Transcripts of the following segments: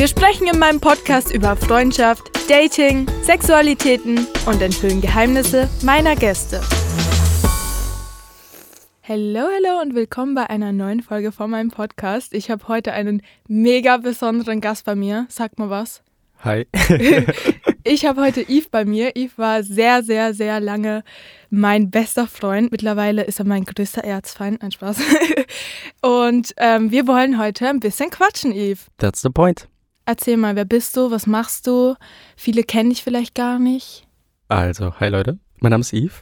Wir sprechen in meinem Podcast über Freundschaft, Dating, Sexualitäten und enthüllen Geheimnisse meiner Gäste. Hallo, hallo und willkommen bei einer neuen Folge von meinem Podcast. Ich habe heute einen mega besonderen Gast bei mir. Sag mal was. Hi. ich habe heute Yves bei mir. Yves war sehr, sehr, sehr lange mein bester Freund. Mittlerweile ist er mein größter Erzfeind. Ein Spaß. Und ähm, wir wollen heute ein bisschen quatschen, Yves. That's the point. Erzähl mal, wer bist du? Was machst du? Viele kennen dich vielleicht gar nicht. Also, hi Leute. Mein Name ist Yves.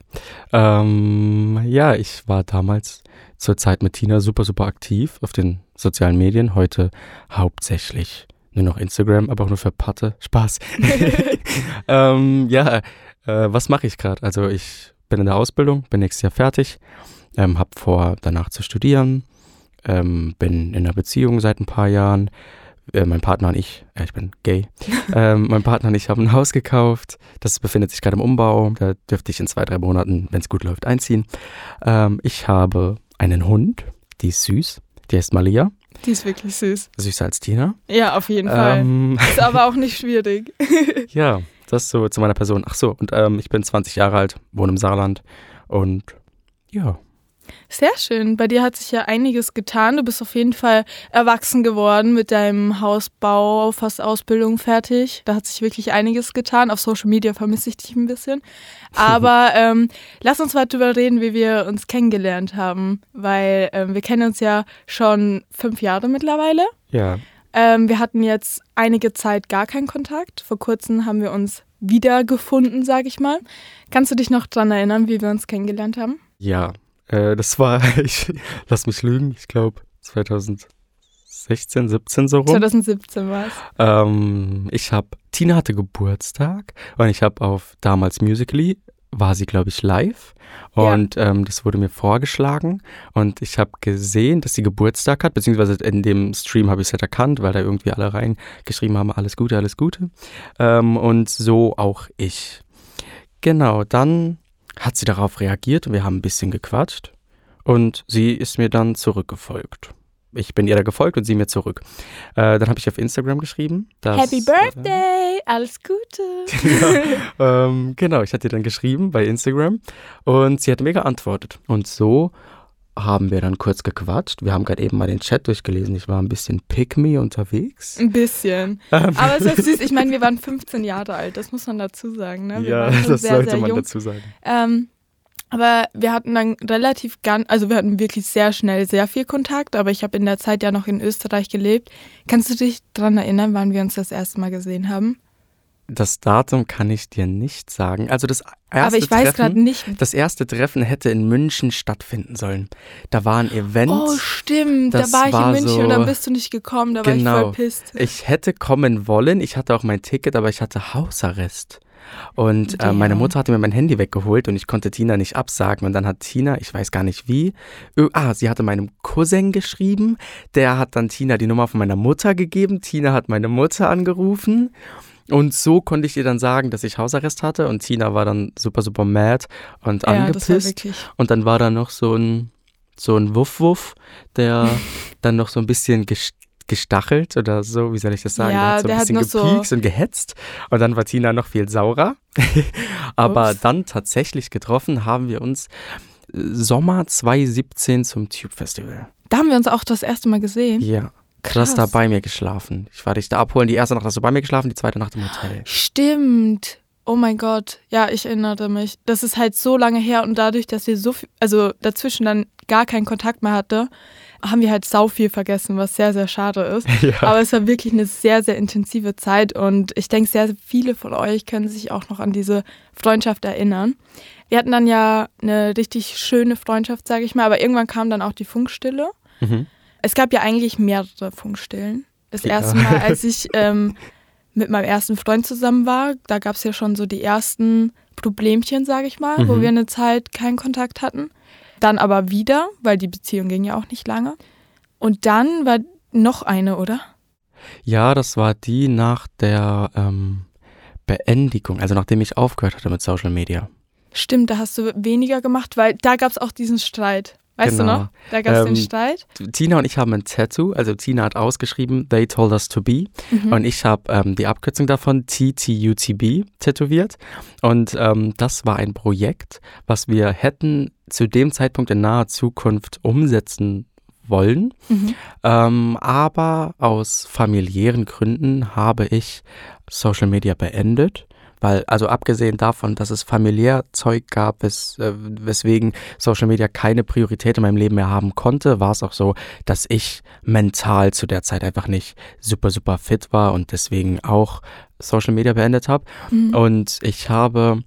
Ähm, ja, ich war damals zur Zeit mit Tina super, super aktiv auf den sozialen Medien. Heute hauptsächlich nur noch Instagram, aber auch nur für Patte. Spaß. ähm, ja, äh, was mache ich gerade? Also ich bin in der Ausbildung, bin nächstes Jahr fertig, ähm, habe vor, danach zu studieren, ähm, bin in einer Beziehung seit ein paar Jahren. Äh, mein Partner und ich, äh, ich bin gay, ähm, mein Partner und ich haben ein Haus gekauft. Das befindet sich gerade im Umbau. Da dürfte ich in zwei, drei Monaten, wenn es gut läuft, einziehen. Ähm, ich habe einen Hund, die ist süß, die heißt Malia. Die ist wirklich süß. Süßer als Tina. Ja, auf jeden Fall. Ähm, Ist aber auch nicht schwierig. ja, das so zu meiner Person. Ach so, und ähm, ich bin 20 Jahre alt, wohne im Saarland und ja. Sehr schön. Bei dir hat sich ja einiges getan. Du bist auf jeden Fall erwachsen geworden mit deinem Hausbau, fast Ausbildung fertig. Da hat sich wirklich einiges getan. Auf Social Media vermisse ich dich ein bisschen. Aber ähm, lass uns mal drüber reden, wie wir uns kennengelernt haben, weil ähm, wir kennen uns ja schon fünf Jahre mittlerweile. Ja. Ähm, wir hatten jetzt einige Zeit gar keinen Kontakt. Vor kurzem haben wir uns wiedergefunden, sage ich mal. Kannst du dich noch daran erinnern, wie wir uns kennengelernt haben? Ja, äh, das war, ich lass mich lügen, ich glaube 2016, 17 so rum. 2017 war es. Ähm, ich habe, Tina hatte Geburtstag und ich habe auf damals Musically, war sie glaube ich live und ja. ähm, das wurde mir vorgeschlagen und ich habe gesehen, dass sie Geburtstag hat, beziehungsweise in dem Stream habe ich es halt erkannt, weil da irgendwie alle reingeschrieben haben, alles Gute, alles Gute ähm, und so auch ich. Genau, dann hat sie darauf reagiert und wir haben ein bisschen gequatscht und sie ist mir dann zurückgefolgt. Ich bin ihr da gefolgt und sie mir zurück. Äh, dann habe ich auf Instagram geschrieben. Dass, Happy Birthday, äh, alles Gute. ja, ähm, genau, ich hatte ihr dann geschrieben bei Instagram und sie hat mir geantwortet. Und so haben wir dann kurz gequatscht. Wir haben gerade eben mal den Chat durchgelesen. Ich war ein bisschen pick me unterwegs. Ein bisschen. Ähm. Aber es ist süß. Ich meine, wir waren 15 Jahre alt. Das muss man dazu sagen. Ne? Wir ja, das sehr, sollte sehr man jung. dazu sagen. Ähm, aber wir hatten dann relativ ganz, also wir hatten wirklich sehr schnell sehr viel Kontakt, aber ich habe in der Zeit ja noch in Österreich gelebt. Kannst du dich daran erinnern, wann wir uns das erste Mal gesehen haben? Das Datum kann ich dir nicht sagen. Also das erste aber ich weiß gerade Treffen, nicht. das erste Treffen hätte in München stattfinden sollen. Da war ein Event. Oh, stimmt. Das da war ich war in München so- und dann bist du nicht gekommen. Da war ich Genau. voll pisst. Ich hätte kommen wollen. Ich hatte auch mein Ticket, aber ich hatte Hausarrest. Und äh, meine. Mutter hatte mir mein Handy weggeholt und ich konnte Tina nicht absagen. Und dann hat Tina, ich weiß gar nicht wie, ö- ah, sie hatte meinem Cousin geschrieben. Der hat dann Tina die Nummer von meiner Mutter gegeben. Tina hat meine Mutter angerufen. Und so konnte ich ihr dann sagen, dass ich Hausarrest hatte. Und Tina war dann super, super mad und Ja, angepisst. Und dann war da noch so ein, so ein Wuff-Wuff, der dann noch so ein bisschen ges- gestachelt oder so, wie soll ich das sagen? Ja, der hat so der ein hat bisschen noch so- gepiekst und gehetzt. Und dann war Tina noch viel saurer. Aber Ups. dann tatsächlich getroffen haben wir uns äh, Sommer 2017 zum Tube Festival. Da haben wir uns auch das erste Mal gesehen. Ja. Krass. hast da bei mir geschlafen. Ich war dich da abholen. Die erste Nacht hast du bei mir geschlafen, die zweite Nacht im Hotel. Stimmt. Oh mein Gott. Ja, ich erinnere mich. Das ist halt so lange her und dadurch, dass wir so viel, also dazwischen dann gar keinen Kontakt mehr hatte, haben wir halt sau viel vergessen, was sehr, sehr schade ist. Ja. Aber es war wirklich eine sehr, sehr intensive Zeit und ich denke, sehr viele von euch können sich auch noch an diese Freundschaft erinnern. Wir hatten dann ja eine richtig schöne Freundschaft, sage ich mal, aber irgendwann kam dann auch die Funkstille. Mhm. Es gab ja eigentlich mehrere Funkstillen. Das Ja. erste Mal, als ich ähm, mit meinem ersten Freund zusammen war, da gab es ja schon so die ersten Problemchen, sage ich mal, wo Mhm. wir eine Zeit keinen Kontakt hatten. Dann aber wieder, weil die Beziehung ging ja auch nicht lange. Und dann war noch eine, oder? Ja, das war die nach der ähm, Beendigung, also nachdem ich aufgehört hatte mit Social Media. Stimmt, da hast du weniger gemacht, weil da gab es auch diesen Streit. Weißt Genau. du noch? Da gab es Ähm, den Streit. Tina und ich haben ein Tattoo, also Tina hat ausgeschrieben, they told us to be. Mhm. Und ich habe ähm, die Abkürzung davon TTUTB tätowiert. Und ähm, das war ein Projekt, was wir hätten zu dem Zeitpunkt in naher Zukunft umsetzen wollen. Mhm. Ähm, aber aus familiären Gründen habe ich Social Media beendet. Weil, also abgesehen davon, dass es familiär Zeug gab, wes, äh, weswegen Social Media keine Priorität in meinem Leben mehr haben konnte, war es auch so, dass ich mental zu der Zeit einfach nicht super, super fit war und deswegen auch Social Media beendet habe. Mhm. Und ich habe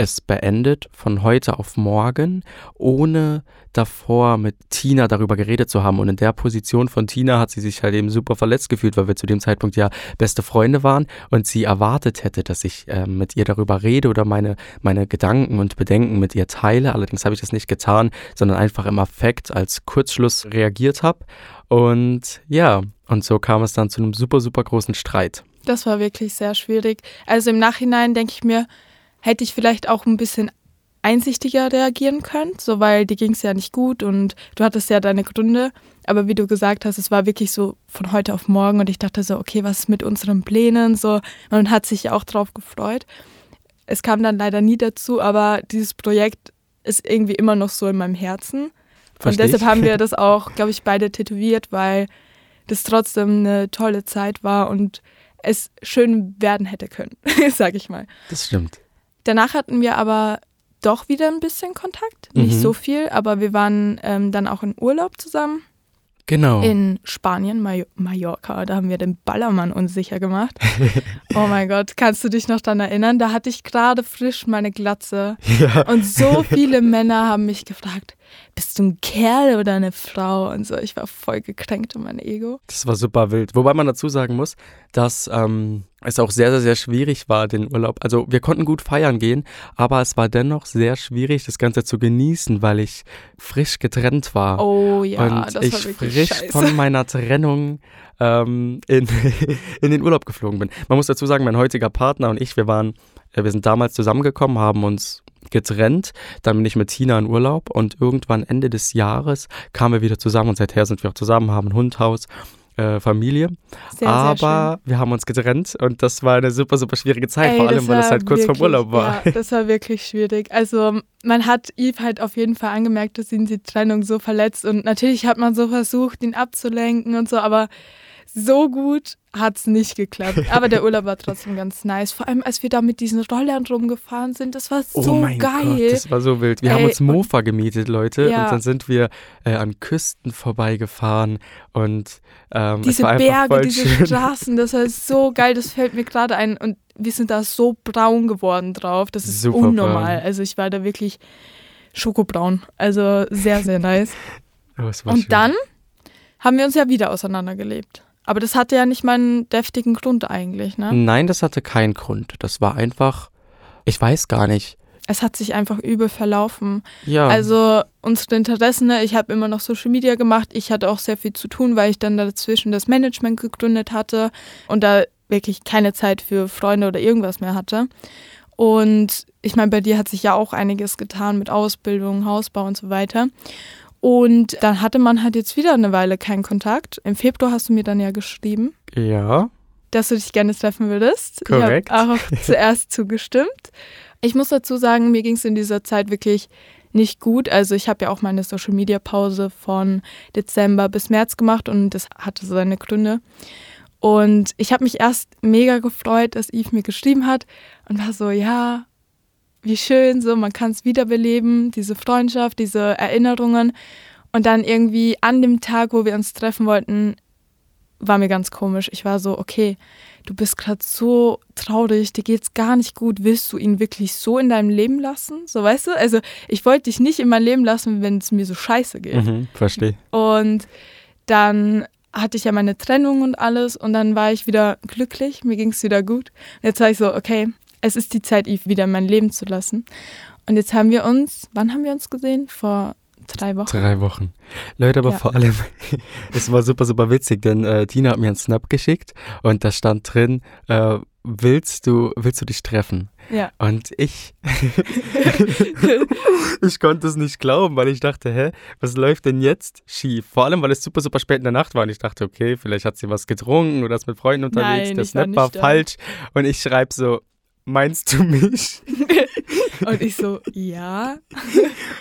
es beendet von heute auf morgen, ohne davor mit Tina darüber geredet zu haben. Und in der Position von Tina hat sie sich halt eben super verletzt gefühlt, weil wir zu dem Zeitpunkt ja beste Freunde waren und sie erwartet hätte, dass ich äh, mit ihr darüber rede oder meine, meine Gedanken und Bedenken mit ihr teile. Allerdings habe ich das nicht getan, sondern einfach im Affekt als Kurzschluss reagiert habe. Und ja, und so kam es dann zu einem super, super großen Streit. Das war wirklich sehr schwierig. Also im Nachhinein denke ich mir, hätte ich vielleicht auch ein bisschen einsichtiger reagieren können, so weil dir ging es ja nicht gut und du hattest ja deine Gründe. Aber wie du gesagt hast, es war wirklich so von heute auf morgen und ich dachte so, okay, was ist mit unseren Plänen? So, man hat sich ja auch drauf gefreut. Es kam dann leider nie dazu, aber dieses Projekt ist irgendwie immer noch so in meinem Herzen. Und Versteh deshalb ich. haben wir das auch, glaube ich, beide tätowiert, weil das trotzdem eine tolle Zeit war und es schön werden hätte können, sag ich mal. Das stimmt. Danach hatten wir aber doch wieder ein bisschen Kontakt. Nicht Mhm. so viel, aber wir waren ähm, dann auch in Urlaub zusammen Genau. in Spanien, Mayo Mallorca. Da haben wir den Ballermann unsicher gemacht. oh mein Gott, kannst du dich noch daran erinnern? Da hatte ich gerade frisch meine Glatze. ja. Und so viele Männer haben mich gefragt, bist du ein Kerl oder eine Frau? Und so, ich war voll gekränkt in mein Ego. Das war super wild. Wobei man dazu sagen muss, dass ähm, es auch sehr, sehr, sehr schwierig war, den Urlaub. Also wir konnten gut feiern gehen, aber es war dennoch sehr schwierig, das Ganze zu genießen, weil ich frisch getrennt war. Oh ja, und das ich war wirklich frisch scheiße. von meiner Trennung ähm, in, in den Urlaub geflogen bin. Man muss dazu sagen, mein heutiger Partner und ich, wir waren, äh, wir sind damals zusammengekommen, haben uns getrennt, dann bin ich mit Tina in Urlaub und irgendwann Ende des Jahres kamen wir wieder zusammen und seither sind wir auch zusammen, haben ein Hund, Haus, äh, Familie. sehr, Aber wir haben uns getrennt und das war eine super, super schwierige Zeit, Ey, vor allem, weil es halt kurz wirklich, vorm Urlaub war. Ja, das war wirklich schwierig. Also man hat Yves halt auf jeden Fall angemerkt, dass ihn die Trennung so verletzt und natürlich hat man so versucht, ihn abzulenken und so, aber so gut hat es nicht geklappt. Aber der Urlaub war trotzdem ganz nice. Vor allem, als wir da mit diesen Rollern rumgefahren sind, das war so oh mein geil. Gott, das war so wild. Wir haben Ey, uns Mofa gemietet, Leute, Ja. und dann sind wir äh, an Küsten vorbeigefahren und ähm, es diese Berge, diese schön. Straßen, das war so geil, das fällt mir gerade ein. Und wir sind da so braun geworden drauf. Das ist Super unnormal. braun. Also ich war da wirklich schokobraun. Also sehr, sehr nice. Oh, Und schön. dann haben wir uns ja wieder auseinandergelebt. Aber das hatte ja nicht mal einen deftigen Grund eigentlich, ne? Nein, das hatte keinen Grund. Das war einfach, ich weiß gar nicht. Es hat sich einfach übel verlaufen. Ja, Also unsere Interessen, ne? ich habe immer noch Social Media gemacht. Ich hatte auch sehr viel zu tun, weil ich dann dazwischen das Management gegründet hatte und da wirklich keine Zeit für Freunde oder irgendwas mehr hatte. Und ich meine, bei dir hat sich ja auch einiges getan mit Ausbildung, Hausbau und so weiter. Und dann hatte man halt jetzt wieder eine Weile keinen Kontakt. Im Februar hast du mir dann ja geschrieben, ja, dass du dich gerne treffen würdest. Korrekt. Ich habe auch zuerst zugestimmt. Ich muss dazu sagen, mir ging es in dieser Zeit wirklich nicht gut. Also ich habe ja auch meine Social-Media-Pause von Dezember bis März gemacht und das hatte seine Gründe. Und ich habe mich erst mega gefreut, dass Yves mir geschrieben hat und war so, ja, wie schön, so man kann es wiederbeleben, diese Freundschaft, diese Erinnerungen. Und dann irgendwie an dem Tag, wo wir uns treffen wollten, war mir ganz komisch. Ich war so, okay, du bist gerade so traurig, dir geht's gar nicht gut. Willst du ihn wirklich so in deinem Leben lassen? So, weißt du? Also, ich wollte dich nicht in mein Leben lassen, wenn es mir so scheiße geht. mhm, verstehe. Und dann hatte ich ja meine Trennung und alles und dann war ich wieder glücklich, mir ging es wieder gut. Und jetzt war ich so, okay, es ist die Zeit, Eve wieder in mein Leben zu lassen. Und jetzt haben wir uns, wann haben wir uns gesehen? Vor drei Wochen. Drei Wochen. Leute, aber Ja. vor allem, es war super, super witzig, denn äh, Tina hat mir einen Snap geschickt und da stand drin, äh, willst du, willst du dich treffen? Ja. Und ich, ich konnte es nicht glauben, weil ich dachte, hä, was läuft denn jetzt schief? Vor allem, weil es super, super spät in der Nacht war und ich dachte, okay, vielleicht hat sie was getrunken oder ist mit Freunden unterwegs, Nein, der war Snap war nüchtern. falsch und ich schreibe so, meinst du mich? Und ich so, ja.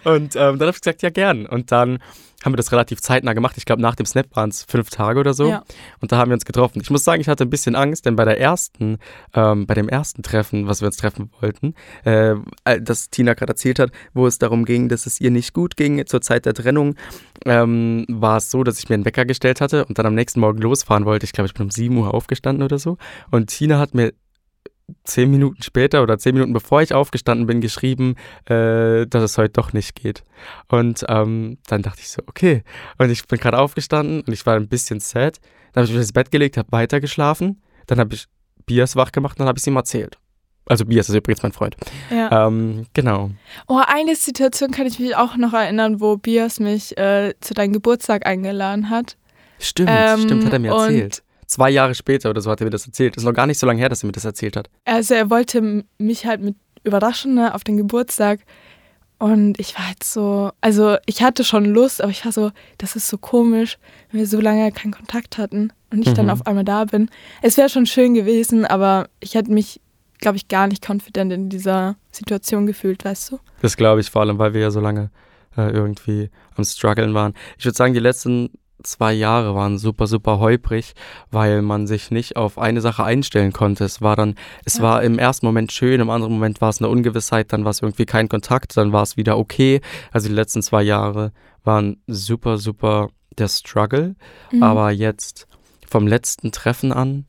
Und ähm, dann habe ich gesagt, ja gern. Und dann haben wir das relativ zeitnah gemacht. Ich glaube, nach dem Snap waren es fünf Tage oder so. Ja. Und da haben wir uns getroffen. Ich muss sagen, ich hatte ein bisschen Angst, denn bei der ersten, ähm, bei dem ersten Treffen, was wir uns treffen wollten, äh, äh, das Tina gerade erzählt hat, wo es darum ging, dass es ihr nicht gut ging zur Zeit der Trennung, ähm, war es so, dass ich mir einen Wecker gestellt hatte und dann am nächsten Morgen losfahren wollte. Ich glaube, ich bin um 7 Uhr aufgestanden oder so. Und Tina hat mir zehn Minuten später oder zehn Minuten bevor ich aufgestanden bin, geschrieben, äh, dass es heute doch nicht geht. Und ähm, dann dachte ich so, okay. Und ich bin gerade aufgestanden und ich war ein bisschen sad. Dann habe ich mich ins Bett gelegt, habe weitergeschlafen. Dann habe ich Bias wach gemacht und dann habe ich es ihm erzählt. Also Bias ist übrigens mein Freund. ja. Ähm, genau. Oh, eine Situation kann ich mich auch noch erinnern, wo Bias mich äh, zu deinem Geburtstag eingeladen hat. Stimmt, Ähm, stimmt, hat er mir und- erzählt. Zwei Jahre später oder so hat er mir das erzählt. Ist noch gar nicht so lange her, dass er mir das erzählt hat. Also er wollte mich halt mit überraschen ne, auf den Geburtstag. Und ich war halt so, also ich hatte schon Lust, aber ich war so, das ist so komisch, wenn wir so lange keinen Kontakt hatten und ich dann Mhm. auf einmal da bin. Es wäre schon schön gewesen, aber ich hätte mich, glaube ich, gar nicht confident in dieser Situation gefühlt, weißt du? Das glaube ich vor allem, weil wir ja so lange äh, irgendwie am struggeln waren. Ich würde sagen, die letzten zwei Jahre waren super, super holprig, weil man sich nicht auf eine Sache einstellen konnte. Es war dann, es Ja. war im ersten Moment schön, im anderen Moment war es eine Ungewissheit, dann war es irgendwie kein Kontakt, dann war es wieder okay. Also die letzten zwei Jahre waren super, super der Struggle. Mhm. Aber jetzt vom letzten Treffen an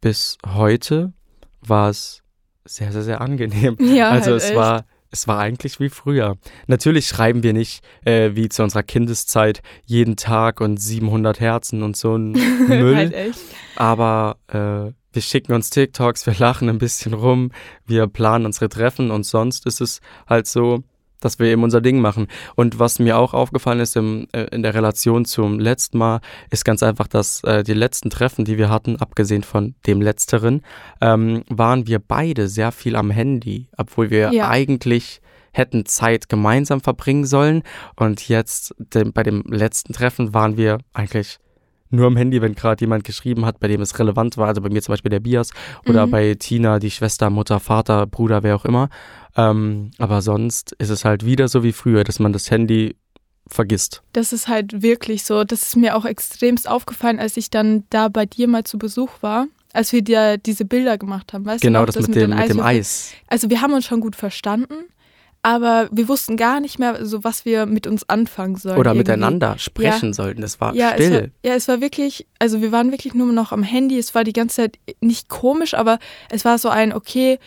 bis heute war es sehr, sehr, sehr angenehm. ja, Also halt es echt. war, es war eigentlich wie früher. Natürlich schreiben wir nicht äh, wie zu unserer Kindeszeit jeden Tag und 700 Herzen und so ein Müll, halt echt. aber äh, wir schicken uns TikToks, wir lachen ein bisschen rum, wir planen unsere Treffen und sonst ist es halt so, dass wir eben unser Ding machen. Und was mir auch aufgefallen ist im, äh, in der Relation zum letzten Mal, ist ganz einfach, dass äh, die letzten Treffen, die wir hatten, abgesehen von dem letzteren, ähm, waren wir beide sehr viel am Handy, obwohl wir Ja. eigentlich hätten Zeit gemeinsam verbringen sollen. Und jetzt dem, bei dem letzten Treffen waren wir eigentlich nur am Handy, wenn gerade jemand geschrieben hat, bei dem es relevant war. Also bei mir zum Beispiel der Bias oder Mhm. bei Tina, die Schwester, Mutter, Vater, Bruder, wer auch immer. Ähm, aber sonst ist es halt wieder so wie früher, dass man das Handy vergisst. Das ist halt wirklich so. Das ist mir auch extremst aufgefallen, als ich dann da bei dir mal zu Besuch war, als wir dir diese Bilder gemacht haben. Weißt genau, du noch, das, mit, dem, mit dem? Eis. Also wir haben uns schon gut verstanden, aber wir wussten gar nicht mehr, so was wir mit uns anfangen sollen. Oder irgendwie. miteinander sprechen sollten. Das war Ja es, war, still. ja, es war wirklich, also wir waren wirklich nur noch am Handy. Es war die ganze Zeit nicht komisch, aber es war so ein, okay,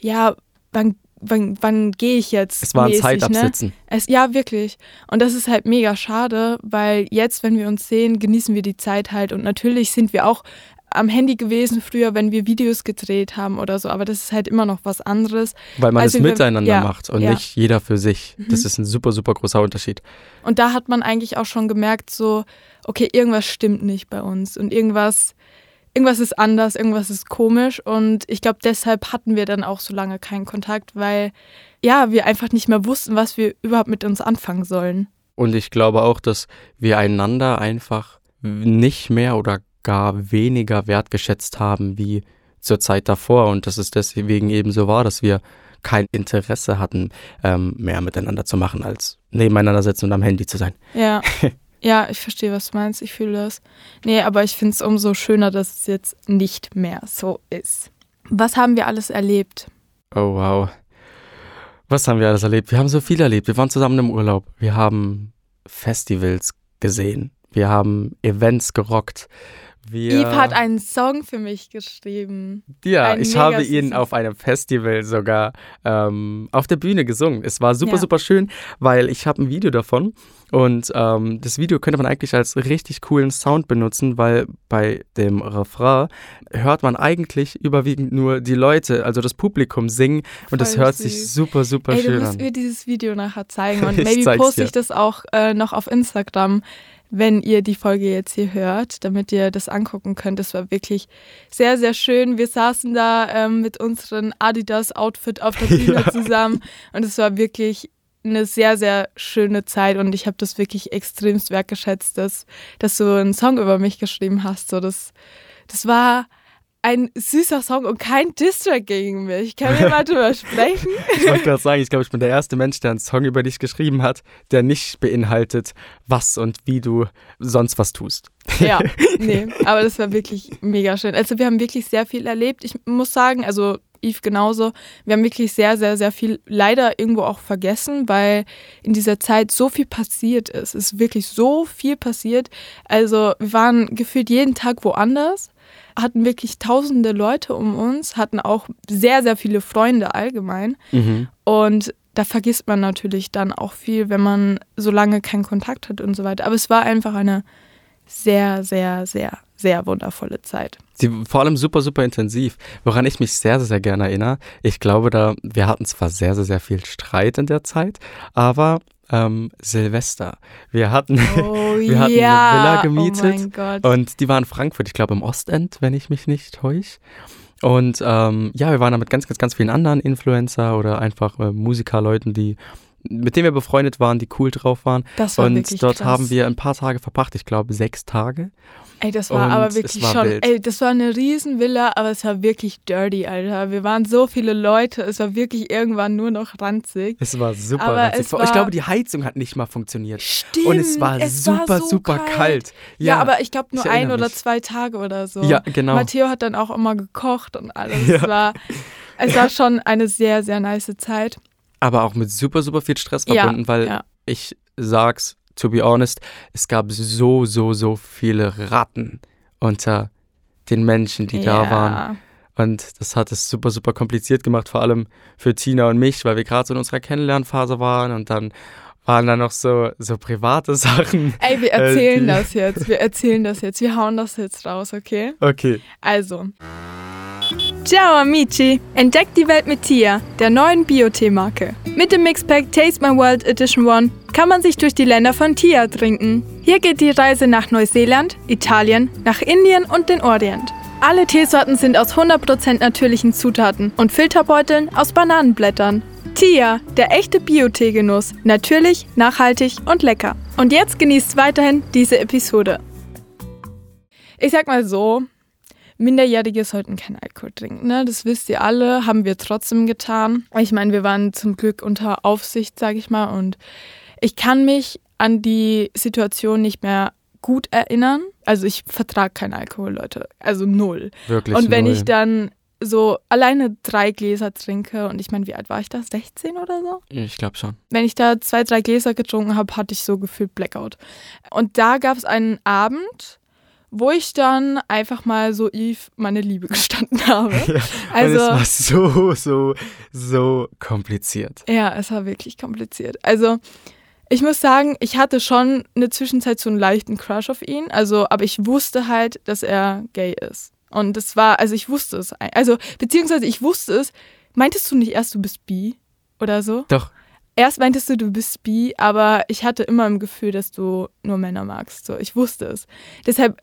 ja, wann, wann, wann gehe ich jetzt? Es war ein mäßig, Ne? Zeitabsitzen. Es, ja, wirklich. Und das ist halt mega schade, weil jetzt, wenn wir uns sehen, genießen wir die Zeit halt. Und natürlich sind wir auch am Handy gewesen früher, wenn wir Videos gedreht haben oder so. Aber das ist halt immer noch was anderes. Weil man Also es miteinander ja, macht und ja. nicht jeder für sich. Das Mhm. ist ein super, super großer Unterschied. Und da hat man eigentlich auch schon gemerkt, so, okay, irgendwas stimmt nicht bei uns und irgendwas, irgendwas ist anders, irgendwas ist komisch. Und ich glaube, deshalb hatten wir dann auch so lange keinen Kontakt, weil ja, wir einfach nicht mehr wussten, was wir überhaupt mit uns anfangen sollen. Und ich glaube auch, dass wir einander einfach nicht mehr oder gar weniger wertgeschätzt haben wie zur Zeit davor. Und dass es deswegen eben so war, dass wir kein Interesse hatten, ähm, mehr miteinander zu machen, als nebeneinander sitzen und am Handy zu sein. Ja. Ja, ich verstehe, was du meinst. Ich fühle das. Nee, aber ich finde es umso schöner, dass es jetzt nicht mehr so ist. Was haben wir alles erlebt? Oh wow. Was haben wir alles erlebt? Wir haben so viel erlebt. Wir waren zusammen im Urlaub. Wir haben Festivals gesehen. Wir haben Events gerockt. Wir, Eve hat einen Song für mich geschrieben. ja, einen ich habe ihn auf einem Festival sogar ähm, auf der Bühne gesungen. Es war super, Ja. super schön, weil ich habe ein Video davon und ähm, das Video könnte man eigentlich als richtig coolen Sound benutzen, weil bei dem Refrain hört man eigentlich überwiegend nur die Leute, also das Publikum singen und das Voll hört sich süß. super, super Ey, du schön musst an. mir dieses Video nachher zeigen und Ich maybe poste dir. ich das auch äh, noch auf Instagram, wenn ihr die Folge jetzt hier hört, damit ihr das angucken könnt. Das war wirklich sehr, sehr schön. Wir saßen da ähm, mit unserem Adidas-Outfit auf der Bühne zusammen und es war wirklich eine sehr, sehr schöne Zeit und ich habe das wirklich extremst wertgeschätzt, dass, dass du einen Song über mich geschrieben hast. So, das, das war ein süßer Song und kein Distrack gegen mich. Können wir mal drüber sprechen? Ich wollte gerade sagen, ich glaube, ich bin der erste Mensch, der einen Song über dich geschrieben hat, der nicht beinhaltet, was und wie du sonst was tust. Ja, nee, aber das war wirklich mega schön. Also wir haben wirklich sehr viel erlebt. Ich muss sagen, also Yves genauso, wir haben wirklich sehr, sehr, sehr viel leider irgendwo auch vergessen, weil in dieser Zeit so viel passiert ist. Es ist wirklich so viel passiert. Also wir waren gefühlt jeden Tag woanders, hatten wirklich tausende Leute um uns, hatten auch sehr, sehr viele Freunde allgemein. Mhm. Und da vergisst man natürlich dann auch viel, wenn man so lange keinen Kontakt hat und so weiter. Aber es war einfach eine sehr, sehr, sehr, sehr wundervolle Zeit. Sie, vor allem super, super intensiv. Woran ich mich sehr, sehr, sehr gerne erinnere, ich glaube, da, wir hatten zwar sehr, sehr, sehr viel Streit in der Zeit, aber ähm, Silvester. Wir hatten, Oh Wir hatten eine ja. Villa gemietet Oh mein Gott. und die war in Frankfurt, ich glaube im Ostend, wenn ich mich nicht täusche. Und ähm, ja, wir waren da mit ganz, ganz, ganz vielen anderen Influencer oder einfach äh, Musikerleuten, die mit denen wir befreundet waren, die cool drauf waren. das war Und dort krass. haben wir ein paar Tage verbracht, ich glaube sechs Tage. Ey, das war und aber es wirklich war schon. wild. Ey, das war eine Riesenvilla, aber es war wirklich dirty, Alter. Wir waren so viele Leute, es war wirklich irgendwann nur noch ranzig. Es war super. Aber ranzig. es ich war- glaube, die Heizung hat nicht mal funktioniert. Stimmt. Und es war super, so super kalt. Ja, aber ich glaube nur ich ein oder mich. zwei Tage oder so. Ja, genau. Matteo hat dann auch immer gekocht und alles. Ja. Es, war, es war schon eine sehr, sehr nice Zeit. Aber auch mit super, super viel Stress Ja, verbunden, weil ja. ich sag's, to be honest, es gab so, so, so viele Ratten unter den Menschen, die da ja. waren. Und das hat es super, super kompliziert gemacht, vor allem für Tina und mich, weil wir gerade so in unserer Kennenlernphase waren und dann waren da noch so, so private Sachen. Ey, wir Äh, erzählen die- das jetzt. Wir erzählen das jetzt. Wir hauen das jetzt raus, okay? Okay. Also. Ciao amici! Entdeckt die Welt mit Tia, der neuen Bio-Tee-Marke. Mit dem Mixpack Taste My World Edition One kann man sich durch die Länder von Tia trinken. Hier geht die Reise nach Neuseeland, Italien, nach Indien und den Orient. Alle Teesorten sind aus 100% natürlichen Zutaten und Filterbeuteln aus Bananenblättern. Tia, der echte Bio-Tee-Genuss. Natürlich, nachhaltig und lecker. Und jetzt genießt weiterhin diese Episode. Ich sag mal so, Minderjährige sollten keinen Alkohol trinken. Ne? Das wisst ihr alle, haben wir trotzdem getan. Ich meine, wir waren zum Glück unter Aufsicht, sage ich mal. Und ich kann mich an die Situation nicht mehr gut erinnern. Also ich vertrage keinen Alkohol, Leute. Also null. Wirklich. und wenn null. ich dann so alleine drei Gläser trinke und ich meine, wie alt war ich da? 16 oder so? Ich glaube schon. wenn ich da zwei, drei Gläser getrunken habe, hatte ich so gefühlt Blackout. Und da gab es einen Abend, wo ich dann einfach mal so Eve meine Liebe gestanden habe. Also, und es war so, so, so kompliziert. ja, es war wirklich kompliziert. Also, ich muss sagen, ich hatte schon eine Zwischenzeit so einen leichten Crush auf ihn. Also, aber ich wusste halt, dass er gay ist. Und das war, also ich wusste es. Also, beziehungsweise ich wusste es. Meintest du nicht erst, du bist bi oder so? Doch, Erst meintest du, du bist bi, aber ich hatte immer im Gefühl, dass du nur Männer magst. So, ich wusste es. Deshalb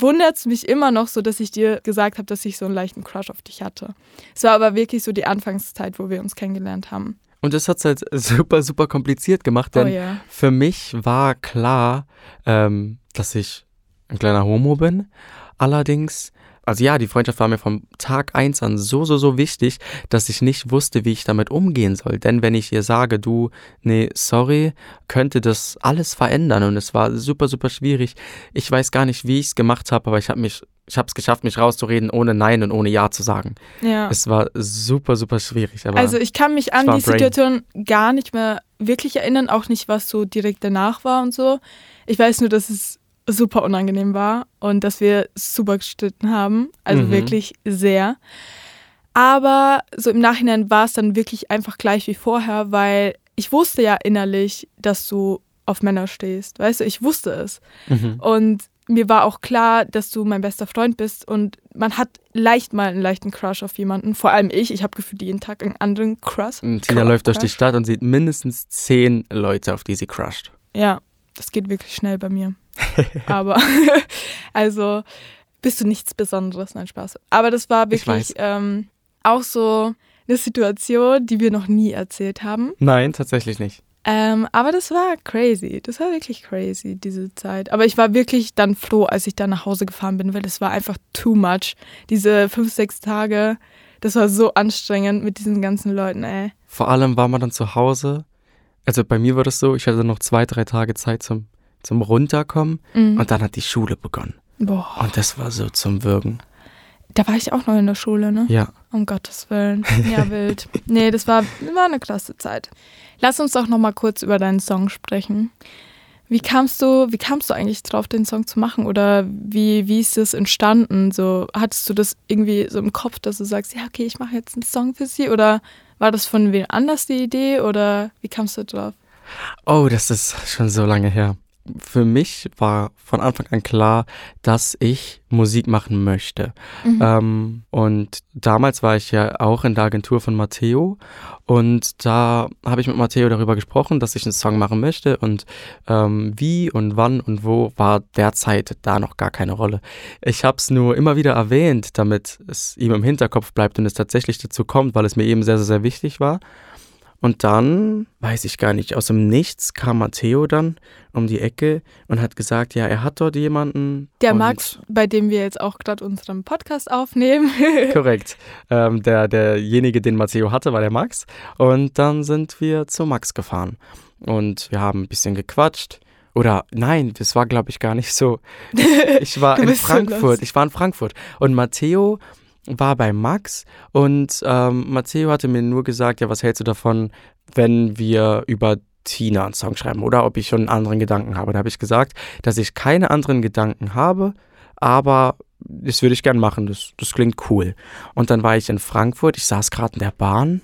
wundert es mich immer noch so, dass ich dir gesagt habe, dass ich so einen leichten Crush auf dich hatte. Es war aber wirklich so die Anfangszeit, wo wir uns kennengelernt haben. Und das hat es halt super, super kompliziert gemacht, denn oh ja. für mich war klar, ähm, dass ich ein kleiner Homo bin. Allerdings, also ja, die Freundschaft war mir vom Tag eins an so, so, so wichtig, dass ich nicht wusste, wie ich damit umgehen soll. Denn wenn ich ihr sage, du, nee, sorry, könnte das alles verändern. Und es war super, super schwierig. Ich weiß gar nicht, wie ich es gemacht habe, aber ich habe mich, ich habe es geschafft, mich rauszureden, ohne Nein und ohne Ja zu sagen. Ja. Es war super, super schwierig. Aber Also ich kann mich an die. Situation gar nicht mehr wirklich erinnern, auch nicht, was so direkt danach war und so. Ich weiß nur, dass es super unangenehm war und dass wir super gestritten haben. Also Mhm. wirklich sehr. Aber so im Nachhinein war es dann wirklich einfach gleich wie vorher, weil ich wusste ja innerlich, dass du auf Männer stehst. Weißt du, ich wusste es. Mhm. Und mir war auch klar, dass du mein bester Freund bist und man hat leicht mal einen leichten Crush auf jemanden. Vor allem ich. Ich habe gefühlt jeden Tag einen anderen Crush. Und Tina Crush. läuft durch die Stadt und sieht mindestens zehn Leute, auf die sie crusht. Ja, das geht wirklich schnell bei mir. Aber, also, bist du nichts Besonderes? Nein, Spaß. Aber das war wirklich ähm, auch so eine Situation, die wir noch nie erzählt haben. Nein, tatsächlich nicht. Ähm, aber das war crazy. Das war wirklich crazy, diese Zeit. Aber ich war wirklich dann froh, als ich dann nach Hause gefahren bin, weil das war einfach too much. Diese fünf, sechs Tage, das war so anstrengend mit diesen ganzen Leuten, ey. Vor allem war man dann zu Hause. Also bei mir war das so, ich hatte noch zwei, drei Tage Zeit zum, zum Runterkommen Mhm. und dann hat die Schule begonnen. Boah, Und das war so zum Würgen. da war ich auch noch in der Schule, ne? Ja. Um Gottes Willen. Ja, wild. Nee, das war, war eine klasse Zeit. Lass uns doch noch mal kurz über deinen Song sprechen. Wie kamst du, wie kamst du eigentlich drauf, den Song zu machen? Oder wie, wie ist das entstanden? So, hattest du das irgendwie so im Kopf, dass du sagst, ja, okay, ich mache jetzt einen Song für sie? Oder war das von wem anders die Idee? Oder wie kamst du drauf? Oh, das ist schon so lange her. Für mich war von Anfang an klar, dass ich Musik machen möchte. Mhm. Ähm, und damals war ich ja auch in der Agentur von Matteo und da habe ich mit Matteo darüber gesprochen, dass ich einen Song machen möchte und ähm, wie und wann und wo war derzeit da noch gar keine Rolle. Ich habe es nur immer wieder erwähnt, damit es ihm im Hinterkopf bleibt und es tatsächlich dazu kommt, weil es mir eben sehr, sehr, sehr wichtig war. Und dann, weiß ich gar nicht, aus dem Nichts kam Matteo dann um die Ecke und hat gesagt, ja, er hat dort jemanden. Der Max, bei dem wir jetzt auch gerade unseren Podcast aufnehmen. Korrekt. Ähm, der, derjenige, den Matteo hatte, war der Max. Und dann sind wir zu Max gefahren. Und wir haben ein bisschen gequatscht. Oder nein, das war, glaube ich, gar nicht so. Ich war in Frankfurt. ich war in Frankfurt. Und Matteo war bei Max. Und ähm, Matteo hatte mir nur gesagt, ja, was hältst du davon, wenn wir über Tina einen Song schreiben oder ob ich schon einen anderen Gedanken habe. Da habe ich gesagt, dass ich keine anderen Gedanken habe, aber das würde ich gern machen. Das, das klingt cool. Und dann war ich in Frankfurt. Ich saß gerade in der Bahn.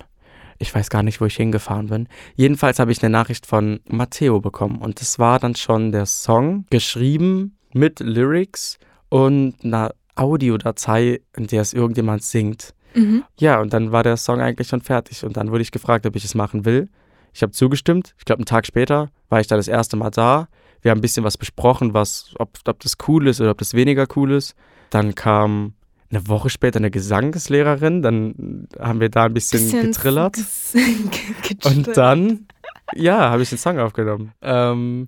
Ich weiß gar nicht, wo ich hingefahren bin. Jedenfalls habe ich eine Nachricht von Matteo bekommen. Und das war dann schon der Song, geschrieben mit Lyrics und einer Audiodatei, in der es irgendjemand singt. mhm. Ja, und dann war der Song eigentlich schon fertig. Und dann wurde ich gefragt, ob ich es machen will. Ich habe zugestimmt. Ich glaube, einen Tag später war ich da das erste Mal da. Wir haben ein bisschen was besprochen, was, ob, ob das cool ist oder ob das weniger cool ist. Dann kam eine Woche später eine Gesangslehrerin. Dann haben wir da ein bisschen, getrillert. ges- getrillert. Und dann, ja, habe ich den Song aufgenommen. Ähm,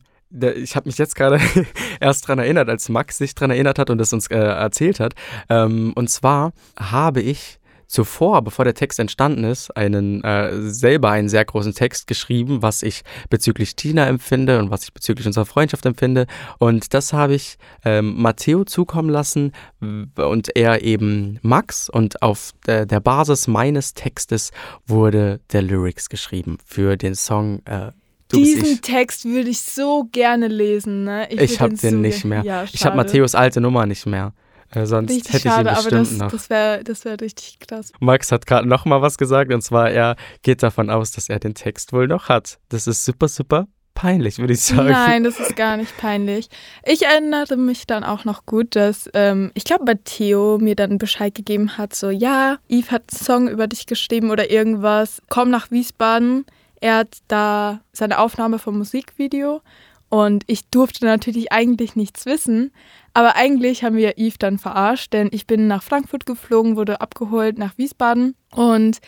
ich habe mich jetzt gerade erst dran erinnert, als Max sich dran erinnert hat und es uns äh, erzählt hat. Ähm, und zwar habe ich zuvor, bevor der Text entstanden ist, einen äh, selber einen sehr großen Text geschrieben, was ich bezüglich Tina empfinde und was ich bezüglich unserer Freundschaft empfinde. Und das habe ich ähm, Matteo zukommen lassen und er eben Max. Und auf der, der Basis meines Textes wurde der Lyrics geschrieben für den Song äh, Du Diesen ich. Text würde ich so gerne lesen. Ne? Ich würd habe den so nicht mehr. Ja, Ich habe. Matthäus alte Nummer nicht mehr. Äh, sonst Richtig hätte ich ihn schade, aber bestimmt das, noch. das wäre das wär richtig krass. Max hat gerade noch mal was gesagt und zwar er geht davon aus, dass er den Text wohl noch hat. Das ist super, super peinlich, würde ich sagen. Nein, das ist gar nicht peinlich. Ich erinnere mich dann auch noch gut, dass ähm, ich glaube, Matteo mir dann Bescheid gegeben hat, so ja, Yves hat einen Song über dich geschrieben oder irgendwas. Komm nach Wiesbaden. Er hat da seine Aufnahme vom Musikvideo und ich durfte natürlich eigentlich nichts wissen. Aber eigentlich haben wir Yves dann verarscht, denn ich bin nach Frankfurt geflogen, wurde abgeholt nach Wiesbaden und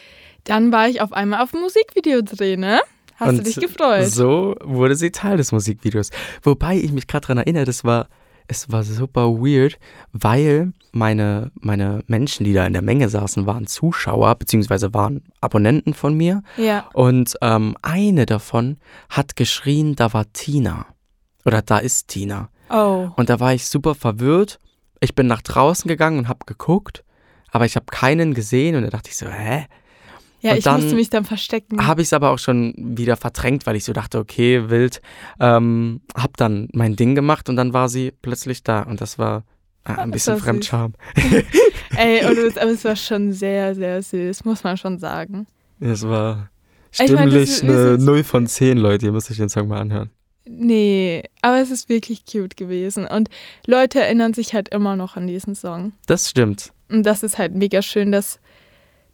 dann war ich auf einmal auf dem Musikvideo ne? Hast du Und dich gefreut? So wurde sie Teil des Musikvideos. Wobei ich mich gerade daran erinnere, das war, es war super weird, weil meine, meine Menschen, die da in der Menge saßen, waren Zuschauer, beziehungsweise waren Abonnenten von mir. Ja. Und ähm, eine davon hat geschrien, da war Tina. Oder da ist Tina. Oh. Und da war ich super verwirrt. Ich bin nach draußen gegangen und habe geguckt, aber ich habe keinen gesehen und da dachte ich so, hä? Ja, ich musste mich dann verstecken. Habe ich es aber auch schon wieder verdrängt, weil ich so dachte, okay, wild. Ähm, hab dann mein Ding gemacht und dann war sie plötzlich da und das war äh, ein das bisschen. Fremdscham. Ey, und es, aber es war schon sehr, sehr süß, muss man schon sagen. Es war stimmlich das ist- eine das ist- 0 von 10, Leute. Ihr müsst euch den Song mal anhören. Nee, aber es ist wirklich cute gewesen. Und Leute erinnern sich halt immer noch an diesen Song. Das stimmt. Und das ist halt mega schön, dass,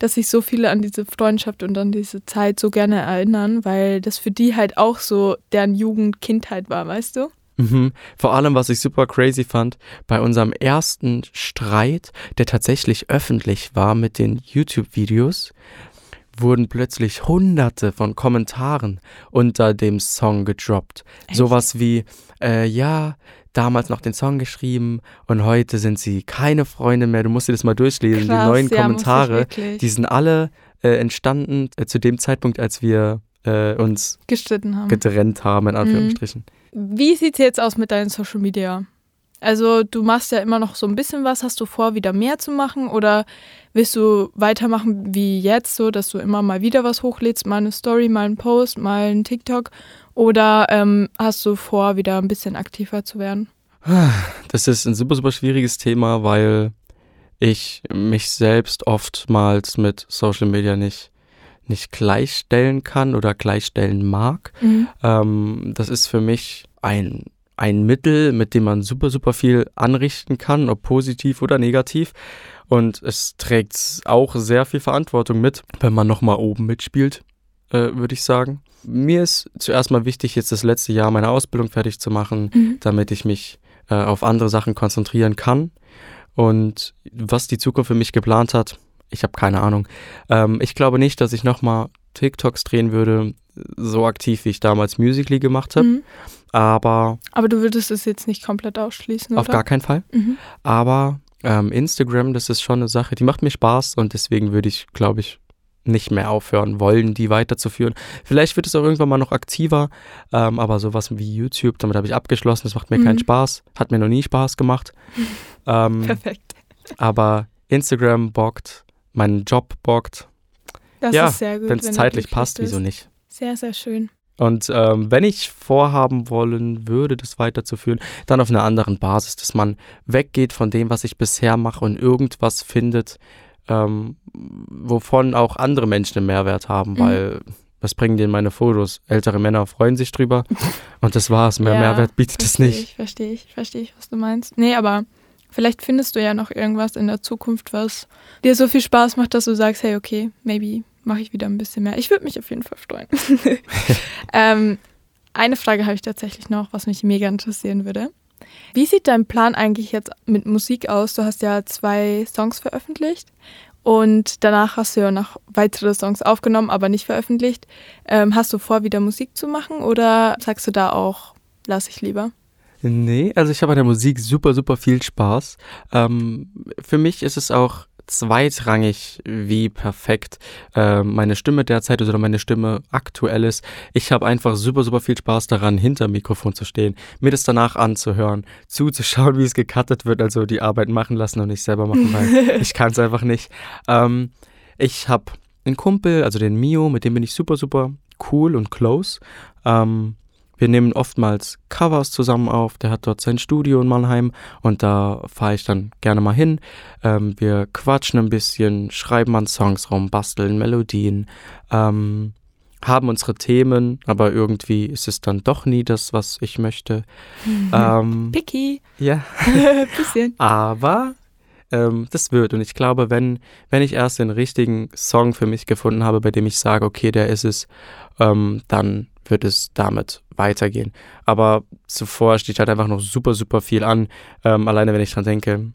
dass sich so viele an diese Freundschaft und an diese Zeit so gerne erinnern, weil das für die halt auch so deren Jugend, Kindheit war, weißt du? Mhm. Vor allem, was ich super crazy fand, bei unserem ersten Streit, der tatsächlich öffentlich war mit den YouTube-Videos, wurden plötzlich hunderte von Kommentaren unter dem Song gedroppt. Echt? Sowas wie, äh, ja, damals noch den Song geschrieben und heute sind sie keine Freunde mehr. Du musst dir das mal durchlesen. Krass, die neuen ja, Kommentare, die sind alle äh, entstanden äh, zu dem Zeitpunkt, als wir äh, uns gestritten haben. getrennt haben, in Anführungsstrichen. Wie sieht's jetzt aus mit deinen Social Media? Also du machst ja immer noch so ein bisschen was. Hast du vor, wieder mehr zu machen oder willst du weitermachen wie jetzt, so dass du immer mal wieder was hochlädst, mal eine Story, mal einen Post, mal einen TikTok? Oder ähm, hast du vor, wieder ein bisschen aktiver zu werden? Das ist ein super, super schwieriges Thema, weil ich mich selbst oftmals mit Social Media nicht, nicht gleichstellen kann oder gleichstellen mag. Ähm, das ist für mich ein, ein Mittel, mit dem man super, super viel anrichten kann, ob positiv oder negativ. Und es trägt auch sehr viel Verantwortung mit, wenn man nochmal oben mitspielt, äh, würde ich sagen. Mir ist zuerst mal wichtig, jetzt das letzte Jahr meine Ausbildung fertig zu machen, Mhm. damit ich mich äh, auf andere Sachen konzentrieren kann. Und was die Zukunft für mich geplant hat, ich habe keine Ahnung. Ähm, ich glaube nicht, dass ich nochmal TikToks drehen würde, so aktiv wie ich damals Musically gemacht habe. Mhm. Aber Aber du würdest es jetzt nicht komplett ausschließen, auf oder? gar keinen Fall. Mhm. Aber ähm, Instagram, das ist schon eine Sache, die macht mir Spaß und deswegen würde ich, glaube ich, nicht mehr aufhören wollen, die weiterzuführen. Vielleicht wird es auch irgendwann mal noch aktiver, ähm, aber sowas wie YouTube, damit habe ich abgeschlossen, das macht mir keinen Mhm. Spaß, hat mir noch nie Spaß gemacht. Ähm, Perfekt. aber Instagram bockt, mein Job bockt, Das ja, ist sehr gut. wenn es zeitlich passt, wieso nicht? Sehr, sehr schön. Und ähm, wenn ich vorhaben wollen würde, das weiterzuführen, dann auf einer anderen Basis, dass man weggeht von dem, was ich bisher mache und irgendwas findet, ähm, wovon auch andere Menschen einen Mehrwert haben, Mhm. weil was bringen denen meine Fotos? Ältere Männer freuen sich drüber und das war's. Mehr Ja, Mehrwert bietet es nicht. Ich, verstehe ich, verstehe ich, was du meinst. Nee, aber vielleicht findest du ja noch irgendwas in der Zukunft, was dir so viel Spaß macht, dass du sagst, hey, okay, maybe mache ich wieder ein bisschen mehr. Ich würde mich auf jeden Fall freuen. ähm, eine Frage habe ich tatsächlich noch, was mich mega interessieren würde. Wie sieht dein Plan eigentlich jetzt mit Musik aus? Du hast ja zwei Songs veröffentlicht und danach hast du ja noch weitere Songs aufgenommen, aber nicht veröffentlicht. Ähm, hast du vor, wieder Musik zu machen oder sagst du da auch, lass ich lieber? Nee, also ich habe an der Musik super, super viel Spaß. Ähm, für mich ist es auch zweitrangig, wie perfekt äh, meine Stimme derzeit ist oder meine Stimme aktuell ist. Ich habe einfach super, super viel Spaß daran, hinter dem Mikrofon zu stehen, mir das danach anzuhören, zuzuschauen, wie es gecuttet wird, also die Arbeit machen lassen und nicht selber machen, weil ich kann es einfach nicht. Ähm, ich habe einen Kumpel, also den Mio, mit dem bin ich super, super cool und close. Ähm, wir nehmen oftmals Covers zusammen auf. Der hat dort sein Studio in Mannheim und da fahre ich dann gerne mal hin. Ähm, wir quatschen ein bisschen, schreiben an Songs rum, basteln Melodien, ähm, haben unsere Themen, aber irgendwie ist es dann doch nie das, was ich möchte. ähm, Picky. ja, Bisschen. aber ähm, das wird. Und ich glaube, wenn, wenn ich erst den richtigen Song für mich gefunden habe, bei dem ich sage, okay, der ist es, ähm, dann wird es damit weitergehen. Aber zuvor steht halt einfach noch super, super viel an. Ähm, alleine wenn ich dran denke,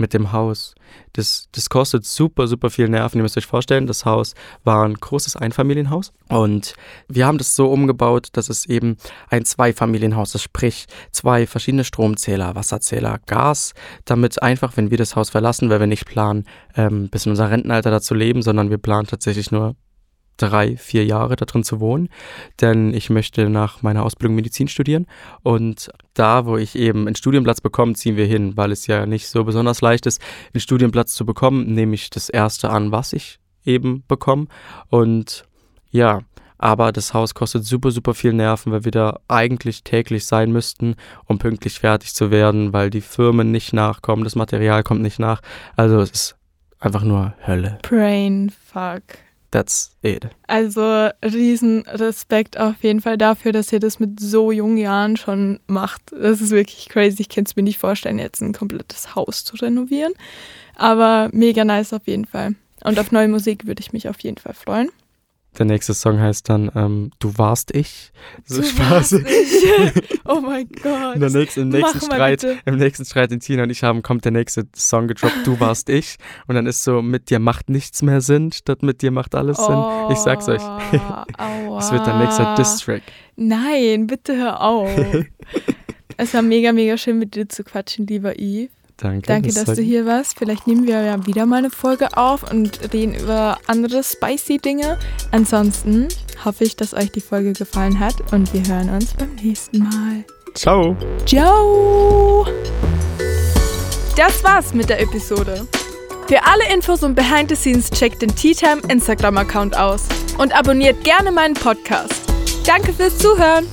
mit dem Haus. Das, das kostet super, super viel Nerven. Ihr müsst euch vorstellen, das Haus war ein großes Einfamilienhaus und wir haben das so umgebaut, dass es eben ein Zweifamilienhaus ist, sprich zwei verschiedene Stromzähler, Wasserzähler, Gas, damit einfach, wenn wir das Haus verlassen, weil wir nicht planen, ähm, bis in unser Rentenalter da zu leben, sondern wir planen tatsächlich nur drei, vier Jahre da drin zu wohnen, denn ich möchte nach meiner Ausbildung Medizin studieren und da, wo ich eben einen Studienplatz bekomme, ziehen wir hin, weil es ja nicht so besonders leicht ist, einen Studienplatz zu bekommen, nehme ich das erste an, was ich eben bekommen. Und ja, aber das Haus kostet super, super viel Nerven, weil wir da eigentlich täglich sein müssten, um pünktlich fertig zu werden, weil die Firmen nicht nachkommen, das Material kommt nicht nach. Also es ist einfach nur Hölle. Brain fuck. That's it. Also riesen Respekt auf jeden Fall dafür, dass ihr das mit so jungen Jahren schon macht. Das ist wirklich crazy. Ich kann es mir nicht vorstellen, jetzt ein komplettes Haus zu renovieren. Aber mega nice auf jeden Fall. Und auf neue Musik würde ich mich auf jeden Fall freuen. Der nächste Song heißt dann ähm, Du warst ich. So du Spaß. Ich. Oh mein Gott. In der nächsten, Im nächsten Streit, im nächsten Streit, den Tina und ich haben, kommt der nächste Song gedroppt, Du warst ich. Und dann ist so, mit dir macht nichts mehr Sinn, statt mit dir macht alles oh, Sinn. Ich sag's euch. Es wird der nächste Diss-Track. Nein, bitte hör auf. es war mega, mega schön mit dir zu quatschen, lieber Yves. Danke. Danke, dass du hier warst. Vielleicht nehmen wir ja wieder mal eine Folge auf und reden über andere spicy Dinge. Ansonsten hoffe ich, dass euch die Folge gefallen hat und wir hören uns beim nächsten Mal. Ciao. Ciao. Das war's mit der Episode. Für alle Infos und Behind the Scenes checkt den Tea Time Instagram-Account aus und abonniert gerne meinen Podcast. Danke fürs Zuhören.